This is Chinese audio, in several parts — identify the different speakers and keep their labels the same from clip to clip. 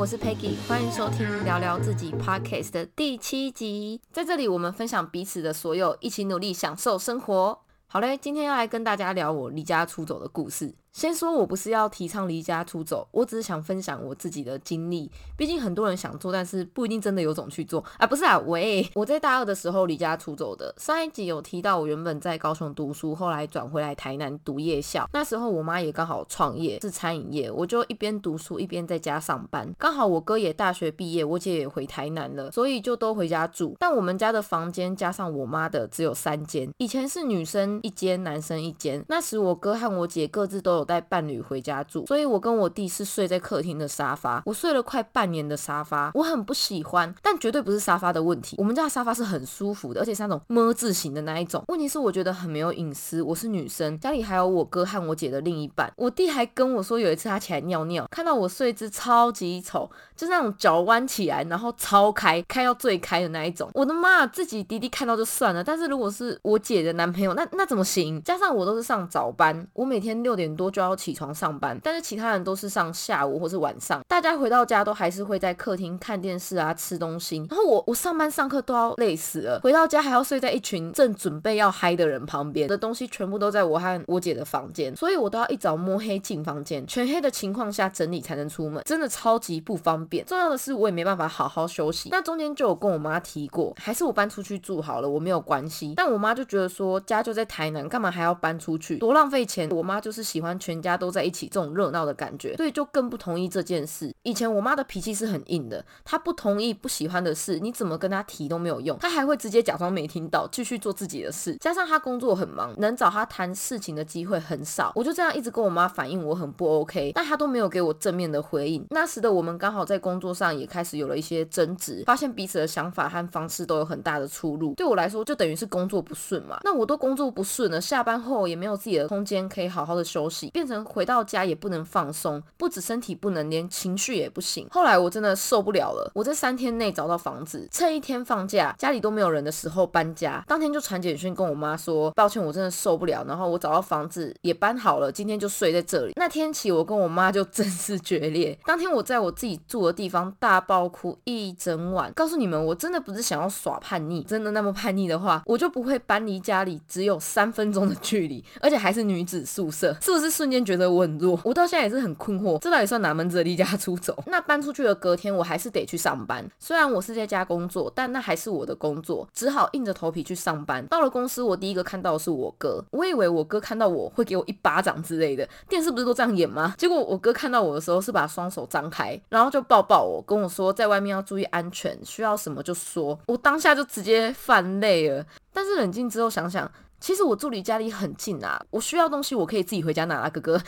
Speaker 1: 我是 Peggy，欢迎收听聊聊自己 Podcast 的第七集。在这里，我们分享彼此的所有，一起努力享受生活。好嘞，今天要来跟大家聊我离家出走的故事。先说，我不是要提倡离家出走，我只是想分享我自己的经历。毕竟很多人想做，但是不一定真的有种去做啊！不是啊，喂，我在大二的时候离家出走的。上一集有提到，我原本在高雄读书，后来转回来台南读夜校。那时候我妈也刚好创业是餐饮业，我就一边读书一边在家上班。刚好我哥也大学毕业，我姐也回台南了，所以就都回家住。但我们家的房间加上我妈的只有三间，以前是女生一间，男生一间。那时我哥和我姐各自都。带伴侣回家住，所以我跟我弟是睡在客厅的沙发。我睡了快半年的沙发，我很不喜欢，但绝对不是沙发的问题。我们家的沙发是很舒服的，而且是那种么字形的那一种。问题是我觉得很没有隐私。我是女生，家里还有我哥和我姐的另一半。我弟还跟我说，有一次他起来尿尿，看到我睡姿超级丑，就是那种脚弯起来，然后超开，开到最开的那一种。我的妈，自己弟弟看到就算了，但是如果是我姐的男朋友，那那怎么行？加上我都是上早班，我每天六点多就。要起床上班，但是其他人都是上下午或是晚上，大家回到家都还是会在客厅看电视啊、吃东西。然后我我上班上课都要累死了，回到家还要睡在一群正准备要嗨的人旁边，的东西全部都在我和我姐的房间，所以我都要一早摸黑进房间，全黑的情况下整理才能出门，真的超级不方便。重要的是我也没办法好好休息。那中间就有跟我妈提过，还是我搬出去住好了，我没有关系。但我妈就觉得说家就在台南，干嘛还要搬出去，多浪费钱。我妈就是喜欢全。家都在一起，这种热闹的感觉，所以就更不同意这件事。以前我妈的脾气是很硬的，她不同意、不喜欢的事，你怎么跟她提都没有用，她还会直接假装没听到，继续做自己的事。加上她工作很忙，能找她谈事情的机会很少。我就这样一直跟我妈反映我很不 OK，但她都没有给我正面的回应。那时的我们刚好在工作上也开始有了一些争执，发现彼此的想法和方式都有很大的出入。对我来说，就等于是工作不顺嘛。那我都工作不顺了，下班后也没有自己的空间可以好好的休息。变成回到家也不能放松，不止身体不能，连情绪也不行。后来我真的受不了了，我在三天内找到房子，趁一天放假，家里都没有人的时候搬家。当天就传简讯跟我妈说，抱歉，我真的受不了。然后我找到房子也搬好了，今天就睡在这里。那天起，我跟我妈就正式决裂。当天我在我自己住的地方大爆哭一整晚。告诉你们，我真的不是想要耍叛逆，真的那么叛逆的话，我就不会搬离家里只有三分钟的距离，而且还是女子宿舍。是不是瞬间觉得我很弱？我到现在也是很困惑，这到底算哪门子的离家出走？那搬出去的隔天，我还是得去上班。虽然我是在家工作，但那还是我的工作，只好硬着头皮去上班。到了公司，我第一个看到的是我哥。我以为我哥看到我会给我一巴掌之类的，电视不是都这样演吗？结果我哥看到我的时候是把双手张开，然后就抱抱我，跟我说在外面要注意安全，需要什么就说。我当下就直接犯泪了。但是冷静之后想想。其实我住离家里很近啊，我需要东西我可以自己回家拿啊，哥哥。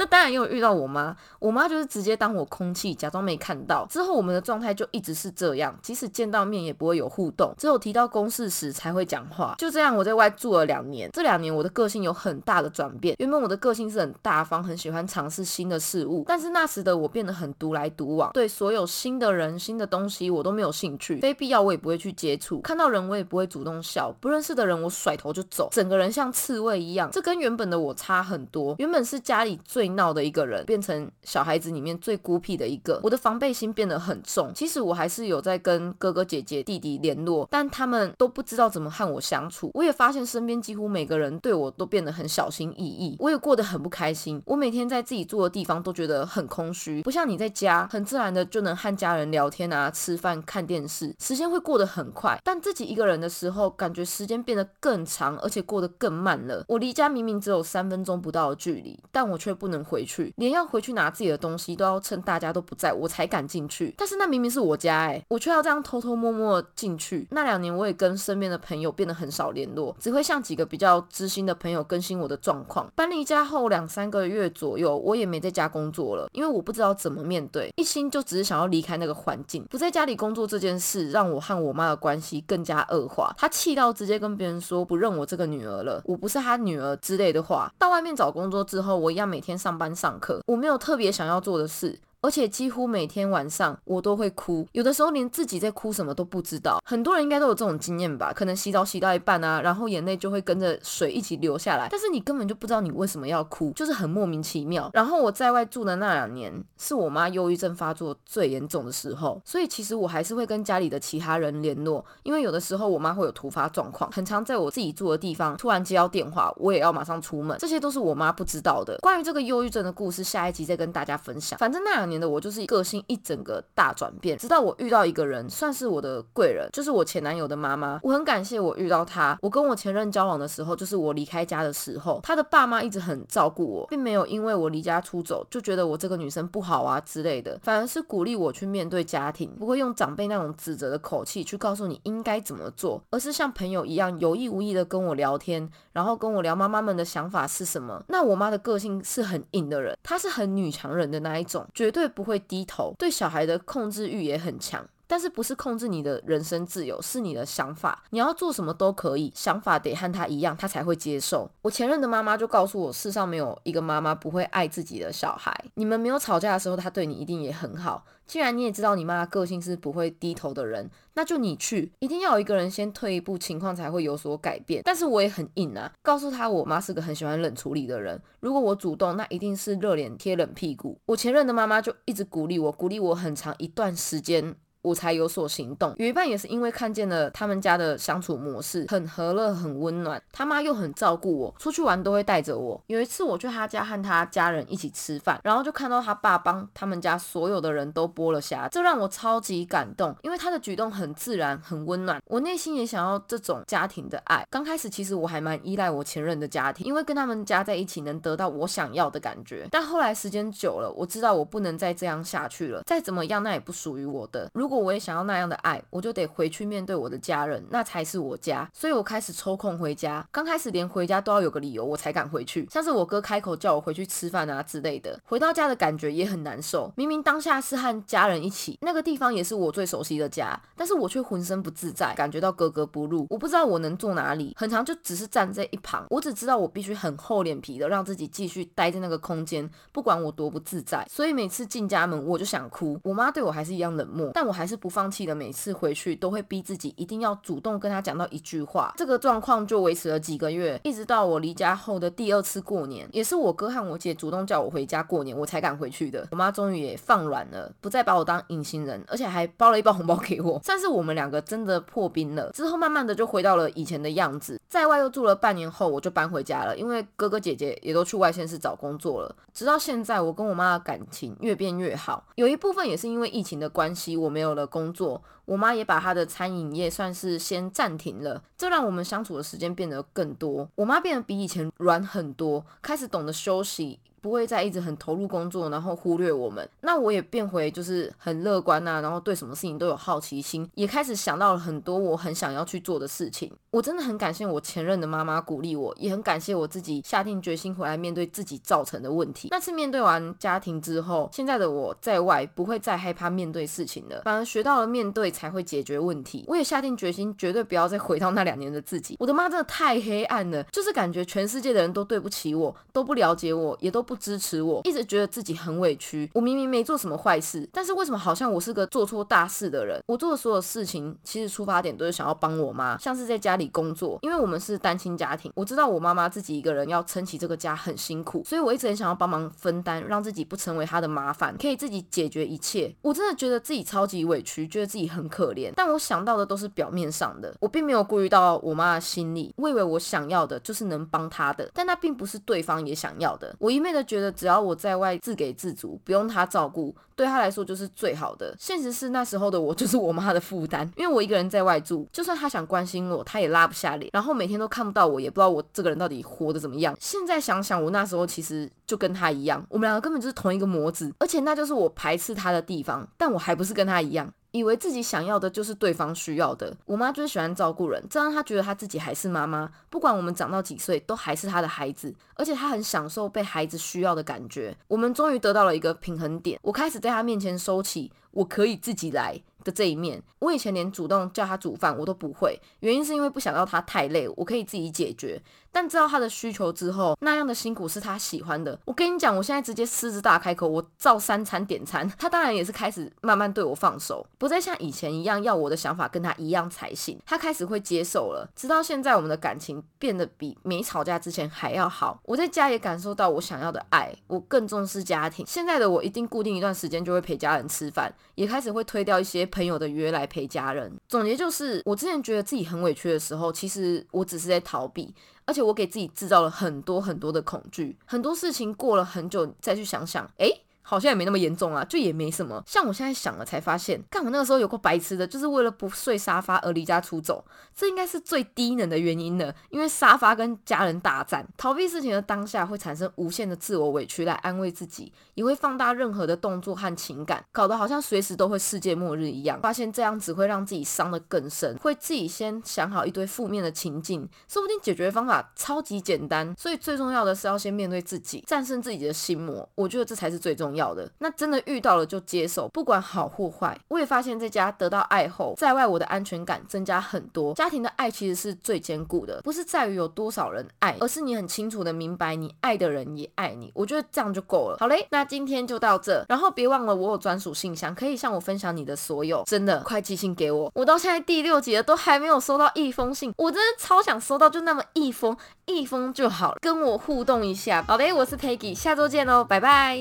Speaker 1: 那当然又遇到我妈，我妈就是直接当我空气，假装没看到。之后我们的状态就一直是这样，即使见到面也不会有互动，只有提到公事时才会讲话。就这样，我在外住了两年，这两年我的个性有很大的转变。原本我的个性是很大方，很喜欢尝试新的事物，但是那时的我变得很独来独往，对所有新的人、新的东西我都没有兴趣，非必要我也不会去接触。看到人我也不会主动笑，不认识的人我甩头就走，整个人像刺猬一样。这跟原本的我差很多。原本是家里最。闹的一个人，变成小孩子里面最孤僻的一个，我的防备心变得很重。其实我还是有在跟哥哥姐姐、弟弟联络，但他们都不知道怎么和我相处。我也发现身边几乎每个人对我都变得很小心翼翼，我也过得很不开心。我每天在自己住的地方都觉得很空虚，不像你在家，很自然的就能和家人聊天啊、吃饭、看电视，时间会过得很快。但自己一个人的时候，感觉时间变得更长，而且过得更慢了。我离家明明只有三分钟不到的距离，但我却不。能回去，连要回去拿自己的东西都要趁大家都不在我才敢进去。但是那明明是我家哎，我却要这样偷偷摸摸进去。那两年我也跟身边的朋友变得很少联络，只会向几个比较知心的朋友更新我的状况。搬离家后两三个月左右，我也没在家工作了，因为我不知道怎么面对，一心就只是想要离开那个环境。不在家里工作这件事，让我和我妈的关系更加恶化。她气到直接跟别人说不认我这个女儿了，我不是她女儿之类的话。到外面找工作之后，我一样每天。上班上课，我没有特别想要做的事。而且几乎每天晚上我都会哭，有的时候连自己在哭什么都不知道。很多人应该都有这种经验吧？可能洗澡洗到一半啊，然后眼泪就会跟着水一起流下来，但是你根本就不知道你为什么要哭，就是很莫名其妙。然后我在外住的那两年，是我妈忧郁症发作最严重的时候，所以其实我还是会跟家里的其他人联络，因为有的时候我妈会有突发状况，很常在我自己住的地方突然接到电话，我也要马上出门，这些都是我妈不知道的。关于这个忧郁症的故事，下一集再跟大家分享。反正那两年的我就是个性一整个大转变，直到我遇到一个人，算是我的贵人，就是我前男友的妈妈。我很感谢我遇到他。我跟我前任交往的时候，就是我离开家的时候，他的爸妈一直很照顾我，并没有因为我离家出走就觉得我这个女生不好啊之类的，反而是鼓励我去面对家庭，不会用长辈那种指责的口气去告诉你应该怎么做，而是像朋友一样有意无意的跟我聊天，然后跟我聊妈妈们的想法是什么。那我妈的个性是很硬的人，她是很女强人的那一种，绝对对不会低头，对小孩的控制欲也很强。但是不是控制你的人生自由，是你的想法，你要做什么都可以，想法得和他一样，他才会接受。我前任的妈妈就告诉我，世上没有一个妈妈不会爱自己的小孩。你们没有吵架的时候，他对你一定也很好。既然你也知道你妈个性是不会低头的人，那就你去，一定要有一个人先退一步，情况才会有所改变。但是我也很硬啊，告诉他我妈是个很喜欢冷处理的人，如果我主动，那一定是热脸贴冷屁股。我前任的妈妈就一直鼓励我，鼓励我很长一段时间。我才有所行动，有一半也是因为看见了他们家的相处模式很和乐、很温暖，他妈又很照顾我，出去玩都会带着我。有一次我去他家和他家人一起吃饭，然后就看到他爸帮他们家所有的人都剥了虾，这让我超级感动，因为他的举动很自然、很温暖，我内心也想要这种家庭的爱。刚开始其实我还蛮依赖我前任的家庭，因为跟他们家在一起能得到我想要的感觉，但后来时间久了，我知道我不能再这样下去了，再怎么样那也不属于我的。如如果我也想要那样的爱，我就得回去面对我的家人，那才是我家。所以我开始抽空回家。刚开始连回家都要有个理由，我才敢回去。像是我哥开口叫我回去吃饭啊之类的。回到家的感觉也很难受。明明当下是和家人一起，那个地方也是我最熟悉的家，但是我却浑身不自在，感觉到格格不入。我不知道我能坐哪里，很长就只是站在一旁。我只知道我必须很厚脸皮的让自己继续待在那个空间，不管我多不自在。所以每次进家门我就想哭。我妈对我还是一样冷漠，但我。还还是不放弃的，每次回去都会逼自己一定要主动跟他讲到一句话。这个状况就维持了几个月，一直到我离家后的第二次过年，也是我哥和我姐主动叫我回家过年，我才敢回去的。我妈终于也放软了，不再把我当隐形人，而且还包了一包红包给我。算是我们两个真的破冰了。之后慢慢的就回到了以前的样子。在外又住了半年后，我就搬回家了，因为哥哥姐姐也都去外县市找工作了。直到现在，我跟我妈的感情越变越好，有一部分也是因为疫情的关系，我没有。有了工作，我妈也把她的餐饮业算是先暂停了，这让我们相处的时间变得更多。我妈变得比以前软很多，开始懂得休息。不会再一直很投入工作，然后忽略我们。那我也变回就是很乐观呐，然后对什么事情都有好奇心，也开始想到了很多我很想要去做的事情。我真的很感谢我前任的妈妈鼓励我，也很感谢我自己下定决心回来面对自己造成的问题。那次面对完家庭之后，现在的我在外不会再害怕面对事情了，反而学到了面对才会解决问题。我也下定决心，绝对不要再回到那两年的自己。我的妈真的太黑暗了，就是感觉全世界的人都对不起我，都不了解我，也都。不支持我，一直觉得自己很委屈。我明明没做什么坏事，但是为什么好像我是个做错大事的人？我做的所有事情，其实出发点都是想要帮我妈，像是在家里工作，因为我们是单亲家庭，我知道我妈妈自己一个人要撑起这个家很辛苦，所以我一直很想要帮忙分担，让自己不成为她的麻烦，可以自己解决一切。我真的觉得自己超级委屈，觉得自己很可怜，但我想到的都是表面上的，我并没有顾虑到我妈的心里。我以为我想要的就是能帮她的，但那并不是对方也想要的。我一昧的。觉得只要我在外自给自足，不用他照顾，对他来说就是最好的。现实是那时候的我就是我妈的负担，因为我一个人在外住，就算他想关心我，他也拉不下脸，然后每天都看不到我，也不知道我这个人到底活得怎么样。现在想想，我那时候其实就跟他一样，我们两个根本就是同一个模子，而且那就是我排斥他的地方，但我还不是跟他一样。以为自己想要的就是对方需要的。我妈最喜欢照顾人，这让她觉得她自己还是妈妈，不管我们长到几岁，都还是她的孩子，而且她很享受被孩子需要的感觉。我们终于得到了一个平衡点，我开始在她面前收起我可以自己来的这一面。我以前连主动叫他煮饭我都不会，原因是因为不想要他太累，我可以自己解决。但知道他的需求之后，那样的辛苦是他喜欢的。我跟你讲，我现在直接狮子大开口，我照三餐点餐。他当然也是开始慢慢对我放手，不再像以前一样要我的想法跟他一样才行。他开始会接受了，直到现在我们的感情变得比没吵架之前还要好。我在家也感受到我想要的爱，我更重视家庭。现在的我一定固定一段时间就会陪家人吃饭，也开始会推掉一些朋友的约来陪家人。总结就是，我之前觉得自己很委屈的时候，其实我只是在逃避。而且我给自己制造了很多很多的恐惧，很多事情过了很久再去想想，哎。好像也没那么严重啊，就也没什么。像我现在想了才发现，干我那个时候有个白痴的，就是为了不睡沙发而离家出走，这应该是最低能的原因了。因为沙发跟家人大战，逃避事情的当下会产生无限的自我委屈来安慰自己，也会放大任何的动作和情感，搞得好像随时都会世界末日一样。发现这样只会让自己伤得更深，会自己先想好一堆负面的情境，说不定解决方法超级简单。所以最重要的是要先面对自己，战胜自己的心魔。我觉得这才是最重要。要的那真的遇到了就接受，不管好或坏。我也发现在家得到爱后，在外我的安全感增加很多。家庭的爱其实是最坚固的，不是在于有多少人爱，而是你很清楚的明白你爱的人也爱你。我觉得这样就够了。好嘞，那今天就到这，然后别忘了我有专属信箱，可以向我分享你的所有。真的，快寄信给我。我到现在第六集了，都还没有收到一封信，我真的超想收到，就那么一封，一封就好了，跟我互动一下。好嘞，我是 Peggy，下周见喽，拜拜。